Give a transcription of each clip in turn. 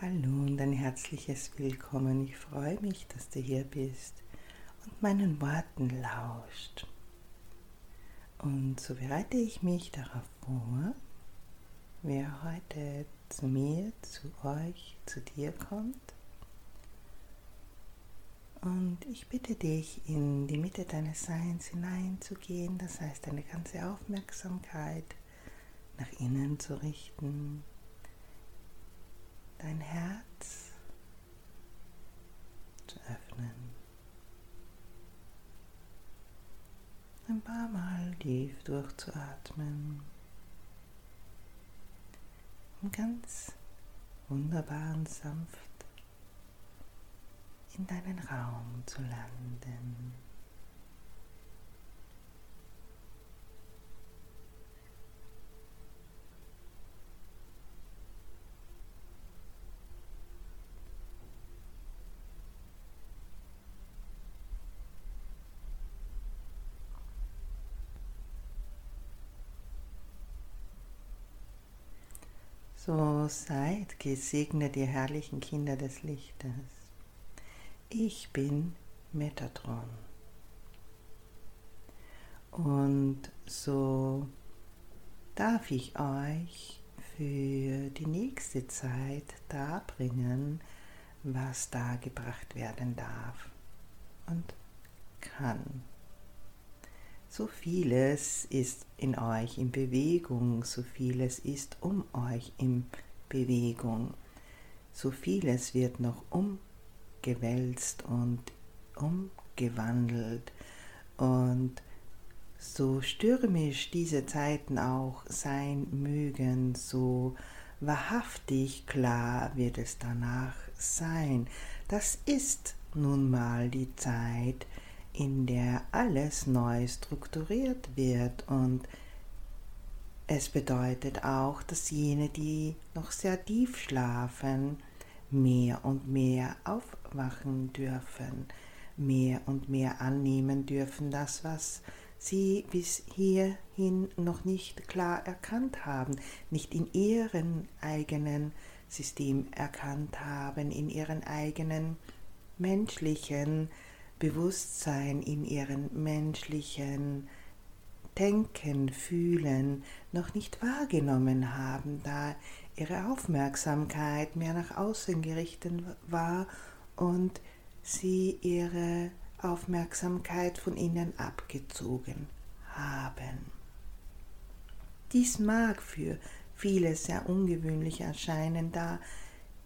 Hallo und ein herzliches Willkommen. Ich freue mich, dass du hier bist und meinen Worten lauscht. Und so bereite ich mich darauf vor, wer heute zu mir, zu euch, zu dir kommt. Und ich bitte dich, in die Mitte deines Seins hineinzugehen, das heißt, deine ganze Aufmerksamkeit nach innen zu richten, dein Herz zu öffnen. Ein paar Mal tief durchzuatmen, um ganz wunderbar und sanft in deinen Raum zu landen. So seid gesegnet, ihr herrlichen Kinder des Lichtes. Ich bin Metatron. Und so darf ich euch für die nächste Zeit darbringen, was da gebracht werden darf und kann. So vieles ist in euch in Bewegung, so vieles ist um euch in Bewegung, so vieles wird noch umgewälzt und umgewandelt und so stürmisch diese Zeiten auch sein mögen, so wahrhaftig klar wird es danach sein. Das ist nun mal die Zeit, in der alles neu strukturiert wird. Und es bedeutet auch, dass jene, die noch sehr tief schlafen, mehr und mehr aufwachen dürfen, mehr und mehr annehmen dürfen, das, was sie bis hierhin noch nicht klar erkannt haben, nicht in ihrem eigenen System erkannt haben, in ihren eigenen menschlichen Bewusstsein in ihren menschlichen Denken, Fühlen noch nicht wahrgenommen haben, da ihre Aufmerksamkeit mehr nach außen gerichtet war und sie ihre Aufmerksamkeit von innen abgezogen haben. Dies mag für viele sehr ungewöhnlich erscheinen, da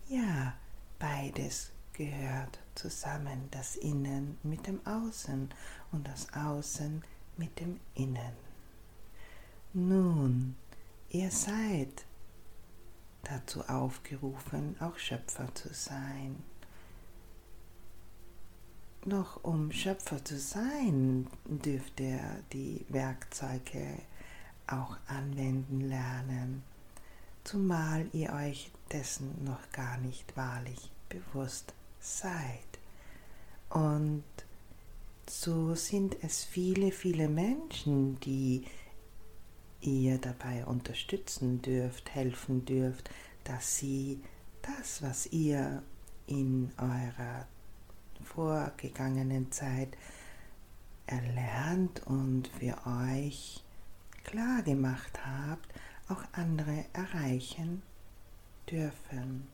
ja beides gehört zusammen, das Innen mit dem Außen und das Außen mit dem Innen. Nun, ihr seid dazu aufgerufen, auch Schöpfer zu sein. Doch um Schöpfer zu sein, dürft ihr die Werkzeuge auch anwenden lernen, zumal ihr euch dessen noch gar nicht wahrlich bewusst seid. Und so sind es viele, viele Menschen, die ihr dabei unterstützen dürft, helfen dürft, dass sie das, was ihr in eurer vorgegangenen Zeit erlernt und für euch klar gemacht habt, auch andere erreichen dürfen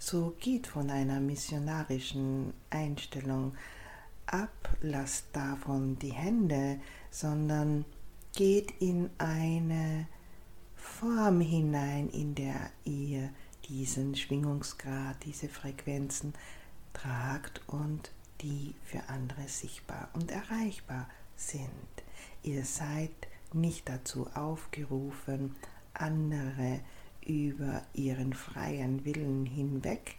so geht von einer missionarischen Einstellung ab, lasst davon die Hände, sondern geht in eine Form hinein, in der ihr diesen Schwingungsgrad, diese Frequenzen tragt und die für andere sichtbar und erreichbar sind. Ihr seid nicht dazu aufgerufen, andere über ihren freien Willen hinweg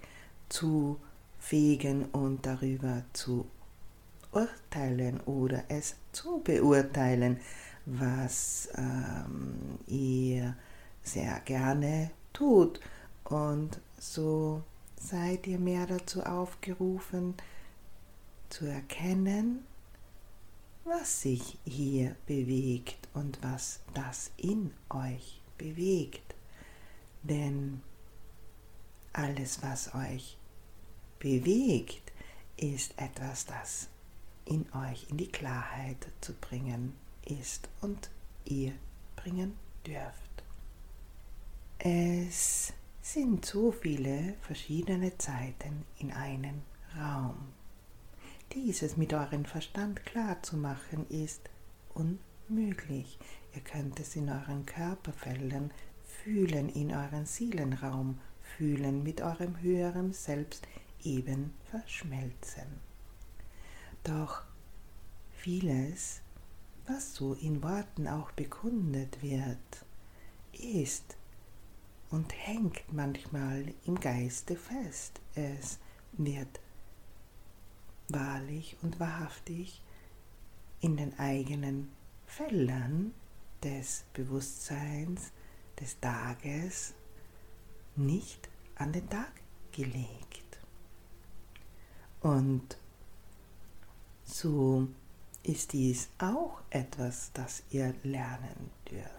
zu fegen und darüber zu urteilen oder es zu beurteilen, was ähm, ihr sehr gerne tut. Und so seid ihr mehr dazu aufgerufen, zu erkennen, was sich hier bewegt und was das in euch bewegt. Denn alles, was euch bewegt, ist etwas, das in euch in die Klarheit zu bringen ist und ihr bringen dürft. Es sind so viele verschiedene Zeiten in einem Raum. Dieses mit eurem Verstand klar zu machen ist unmöglich. Ihr könnt es in euren Körperfeldern fühlen, in euren Seelenraum fühlen, mit eurem höheren Selbst eben verschmelzen. Doch vieles, was so in Worten auch bekundet wird, ist und hängt manchmal im Geiste fest. Es wird wahrlich und wahrhaftig in den eigenen Feldern des Bewusstseins, des Tages nicht an den Tag gelegt. Und so ist dies auch etwas, das ihr lernen dürft.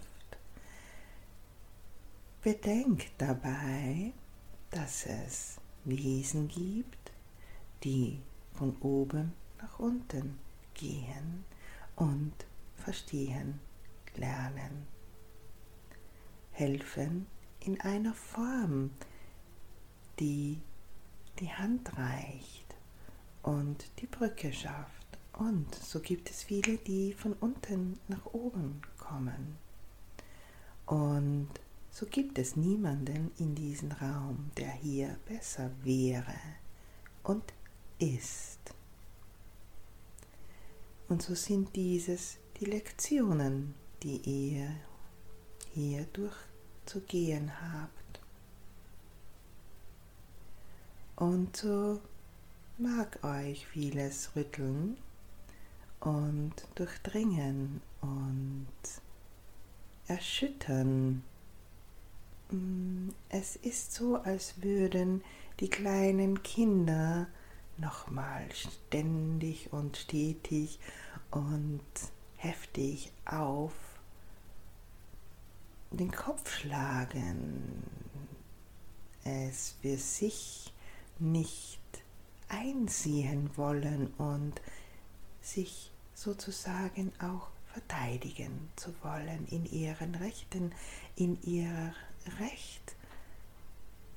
Bedenkt dabei, dass es Wesen gibt, die von oben nach unten gehen und verstehen, lernen, helfen in einer Form, die die Hand reicht und die Brücke schafft. Und so gibt es viele, die von unten nach oben kommen. Und so gibt es niemanden in diesem Raum, der hier besser wäre und ist. Und so sind dieses die Lektionen, die ihr hier durchzugehen habt. Und so mag euch vieles rütteln und durchdringen und erschüttern. Mm, es ist so, als würden die kleinen Kinder nochmal ständig und stetig und heftig auf den Kopf schlagen, es für sich nicht einsehen wollen und sich sozusagen auch verteidigen zu wollen in ihren Rechten, in ihr Recht,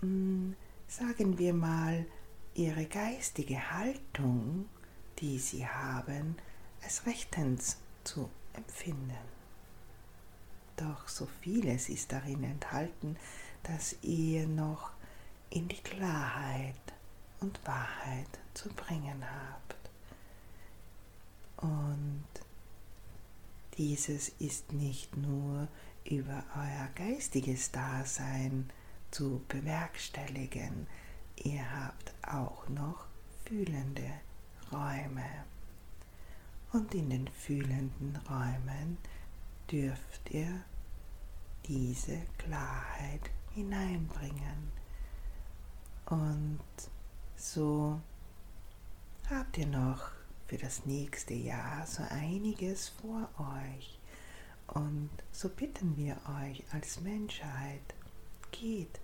hm, sagen wir mal, ihre geistige Haltung, die sie haben, als rechtens zu empfinden. Doch so vieles ist darin enthalten, dass ihr noch in die Klarheit und Wahrheit zu bringen habt. Und dieses ist nicht nur über euer geistiges Dasein zu bewerkstelligen, ihr habt auch noch fühlende Räume. Und in den fühlenden Räumen dürft ihr diese Klarheit hineinbringen. Und so habt ihr noch für das nächste Jahr so einiges vor euch. Und so bitten wir euch als Menschheit, geht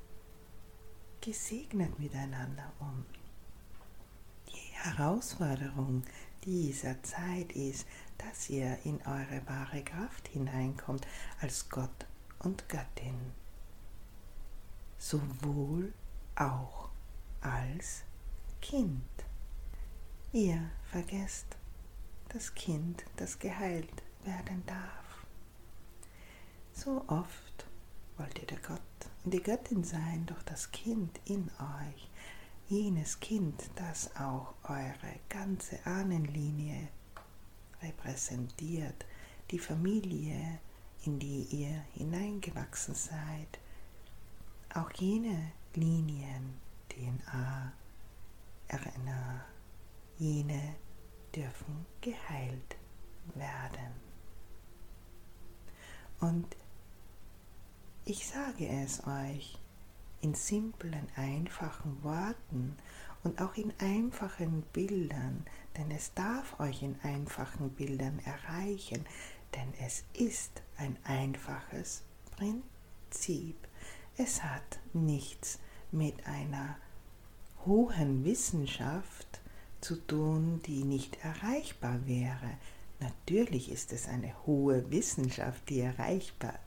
gesegnet miteinander um. Die Herausforderung dieser Zeit ist, dass ihr in eure wahre Kraft hineinkommt als Gott und Göttin, sowohl auch als Kind. Ihr vergesst das Kind, das geheilt werden darf. So oft wollt ihr der Gott und die Göttin sein, doch das Kind in euch, jenes Kind, das auch eure ganze Ahnenlinie repräsentiert, die Familie, in die ihr hineingewachsen seid, auch jene Linien, DNA, RNA, jene dürfen geheilt werden. Und ich sage es euch in simplen, einfachen Worten und auch in einfachen Bildern, denn es darf euch in einfachen Bildern erreichen, denn es ist ein einfaches Prinzip. Es hat nichts mit einer hohen Wissenschaft zu tun, die nicht erreichbar wäre. Natürlich ist es eine hohe Wissenschaft, die erreichbar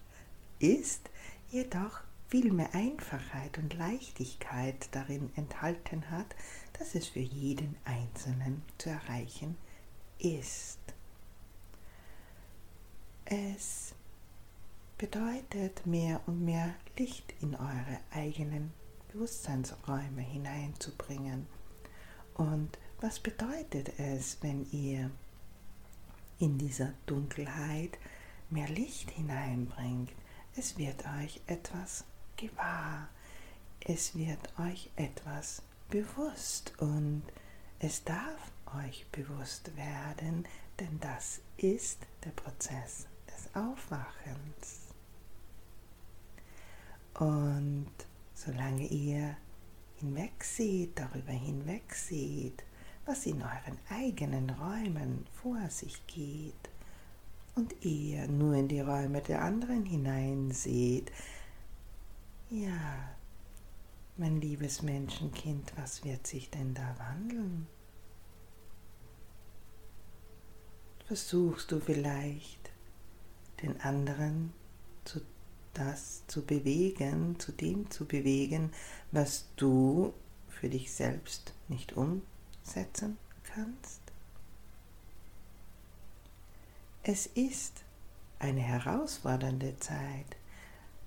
ist, jedoch viel mehr Einfachheit und Leichtigkeit darin enthalten hat, dass es für jeden Einzelnen zu erreichen ist. Es bedeutet mehr und mehr Licht in eure eigenen Bewusstseinsräume hineinzubringen. Und was bedeutet es, wenn ihr in dieser Dunkelheit mehr Licht hineinbringt? Es wird euch etwas gewahr, es wird euch etwas bewusst und es darf euch bewusst werden, denn das ist der Prozess des Aufwachens. Und solange ihr hinwegseht, darüber hinwegseht, was in euren eigenen Räumen vor sich geht, und ihr nur in die Räume der anderen hineinseht, ja, mein liebes Menschenkind, was wird sich denn da wandeln? Versuchst du vielleicht den anderen zu das zu bewegen, zu dem zu bewegen, was du für dich selbst nicht umsetzen kannst? Es ist eine herausfordernde Zeit,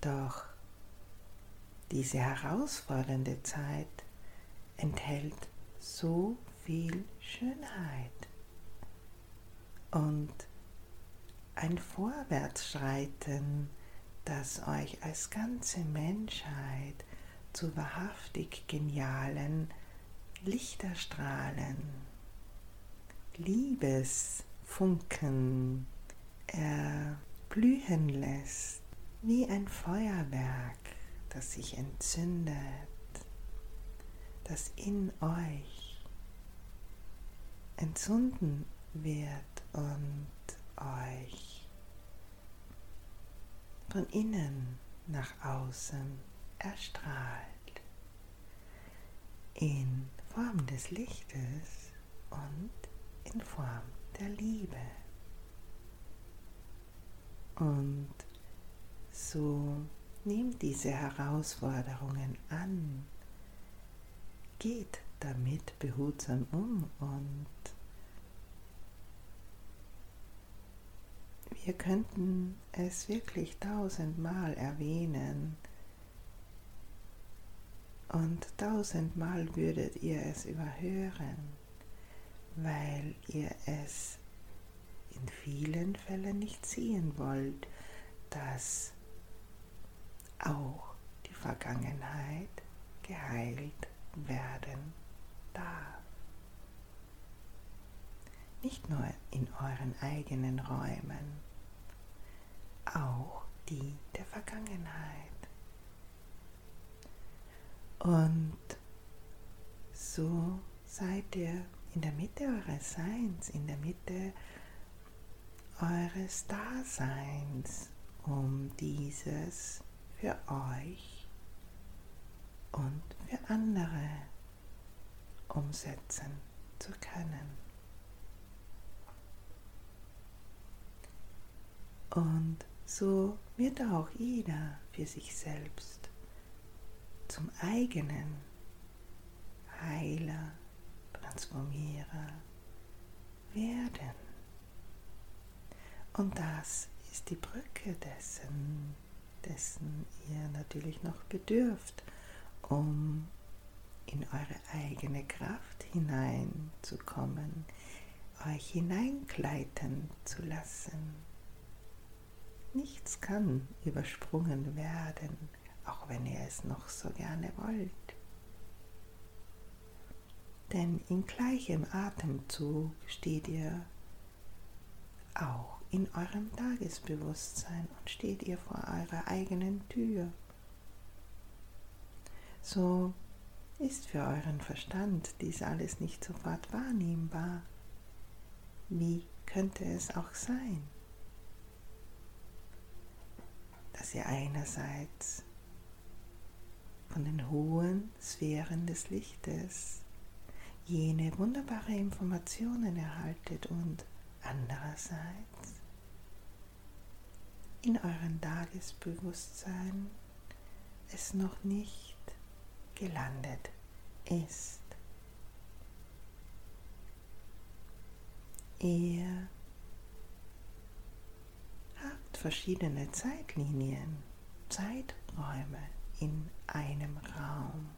doch diese herausfordernde Zeit enthält so viel Schönheit. Und ein Vorwärtsschreiten das euch als ganze Menschheit zu wahrhaftig genialen Lichterstrahlen, Liebesfunken erblühen lässt, wie ein Feuerwerk, das sich entzündet, das in euch entzünden wird und euch von innen nach außen erstrahlt in Form des Lichtes und in Form der Liebe. Und so nehmt diese Herausforderungen an, geht damit behutsam um und Wir könnten es wirklich tausendmal erwähnen. Und tausendmal würdet ihr es überhören, weil ihr es in vielen Fällen nicht sehen wollt, dass auch die Vergangenheit geheilt werden darf. Nicht nur in euren eigenen Räumen, auch die der Vergangenheit. Und so seid ihr in der Mitte eures Seins, in der Mitte eures Daseins, um dieses für euch und für andere umsetzen zu können. Und so wird auch jeder für sich selbst zum eigenen Heiler, Transformierer werden. Und das ist die Brücke dessen, dessen ihr natürlich noch bedürft, um in eure eigene Kraft hineinzukommen, euch hineinkleiten zu lassen Nichts kann übersprungen werden, auch wenn ihr es noch so gerne wollt. Denn in gleichem Atemzug steht ihr auch in eurem Tagesbewusstsein und steht ihr vor eurer eigenen Tür. So ist für euren Verstand dies alles nicht sofort wahrnehmbar. Wie könnte es auch sein? dass ihr einerseits von den hohen Sphären des Lichtes jene wunderbare Informationen erhaltet und andererseits in euren Tagesbewusstsein es noch nicht gelandet ist. Ihr habt verschiedene Zeitlinien, Zeiträume in einem Raum.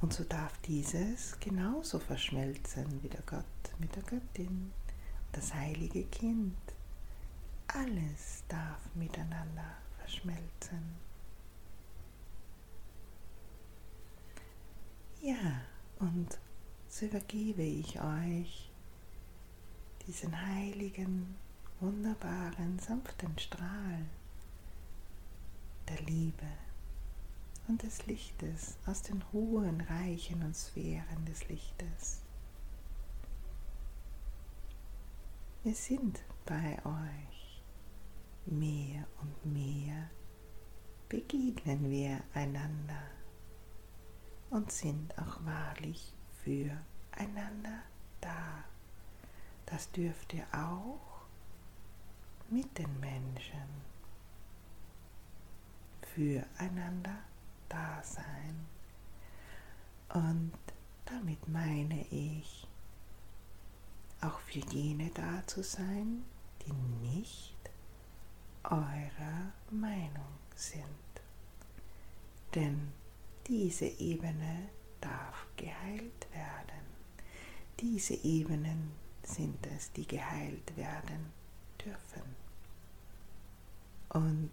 Und so darf dieses genauso verschmelzen wie der Gott mit der Göttin, das heilige Kind. Alles darf miteinander verschmelzen. Ja, und so übergebe ich euch diesen heiligen, wunderbaren, sanften Strahl der Liebe und des Lichtes aus den hohen Reichen und Sphären des Lichtes. Wir sind bei euch. Mehr und mehr begegnen wir einander und sind auch wahrlich füreinander da. Das dürft ihr auch mit den Menschen füreinander da sein. Und damit meine ich, auch für jene da zu sein, die nicht eurer Meinung sind. Denn diese Ebene darf geheilt werden. Diese Ebenen sind es, die geheilt werden dürfen. Und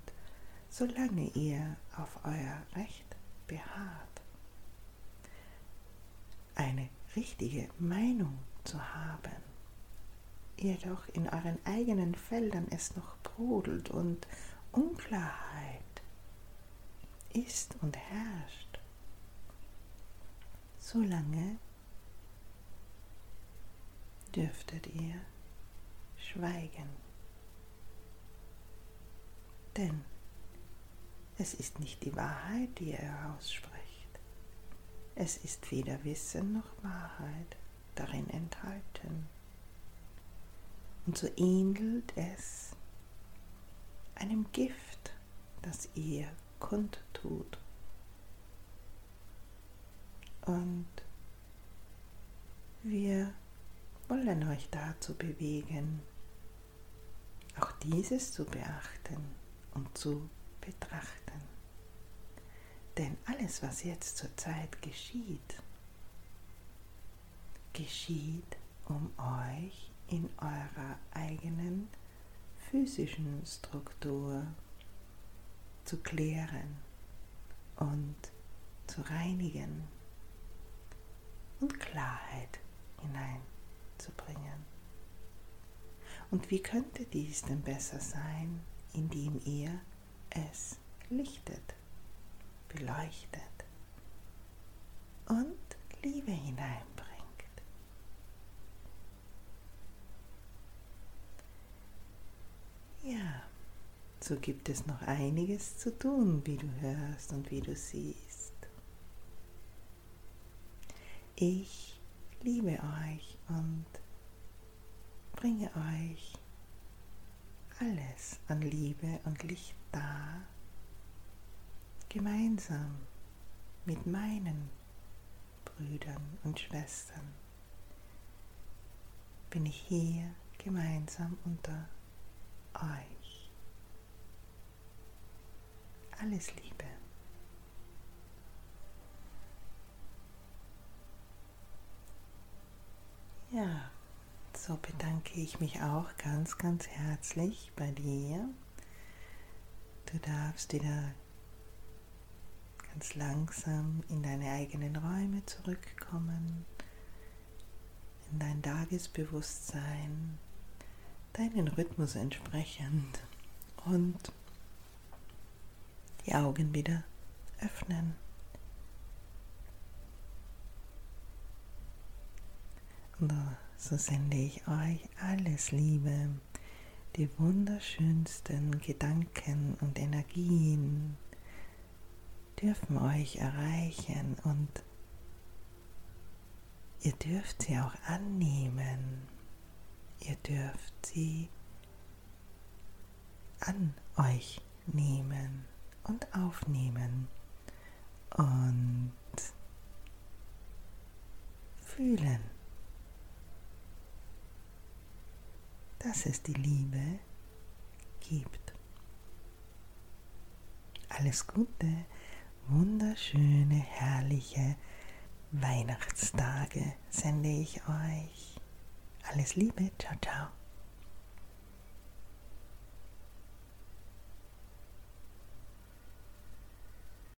solange ihr auf euer Recht beharrt, eine richtige Meinung zu haben, jedoch in euren eigenen Feldern es noch brodelt und Unklarheit ist und herrscht, solange dürftet ihr schweigen. Denn es ist nicht die Wahrheit, die er ausspricht. Es ist weder Wissen noch Wahrheit darin enthalten. Und so ähnelt es einem Gift, das ihr kundtut. Und wir wollen euch dazu bewegen, auch dieses zu beachten und zu betrachten. Denn alles, was jetzt zurzeit geschieht, geschieht, um euch in eurer eigenen physischen Struktur zu klären und zu reinigen und Klarheit hineinzubringen. Und wie könnte dies denn besser sein, indem ihr es lichtet, beleuchtet und Liebe hineinbringt. Ja, so gibt es noch einiges zu tun, wie du hörst und wie du siehst. Ich liebe euch und bringe euch alles an Liebe und Licht da, gemeinsam mit meinen Brüdern und Schwestern bin ich hier gemeinsam unter euch. Alles Liebe. Ja, so bedanke ich mich auch ganz, ganz herzlich bei dir. Du darfst wieder ganz langsam in deine eigenen Räume zurückkommen, in dein Tagesbewusstsein, deinen Rhythmus entsprechend und die Augen wieder öffnen. Und so sende ich euch alles Liebe, die wunderschönsten Gedanken und Energien, dürfen euch erreichen und ihr dürft sie auch annehmen. Dürft sie an euch nehmen und aufnehmen und fühlen, dass es die Liebe gibt. Alles Gute, wunderschöne, herrliche Weihnachtstage sende ich euch. Alles Liebe, ciao, ciao.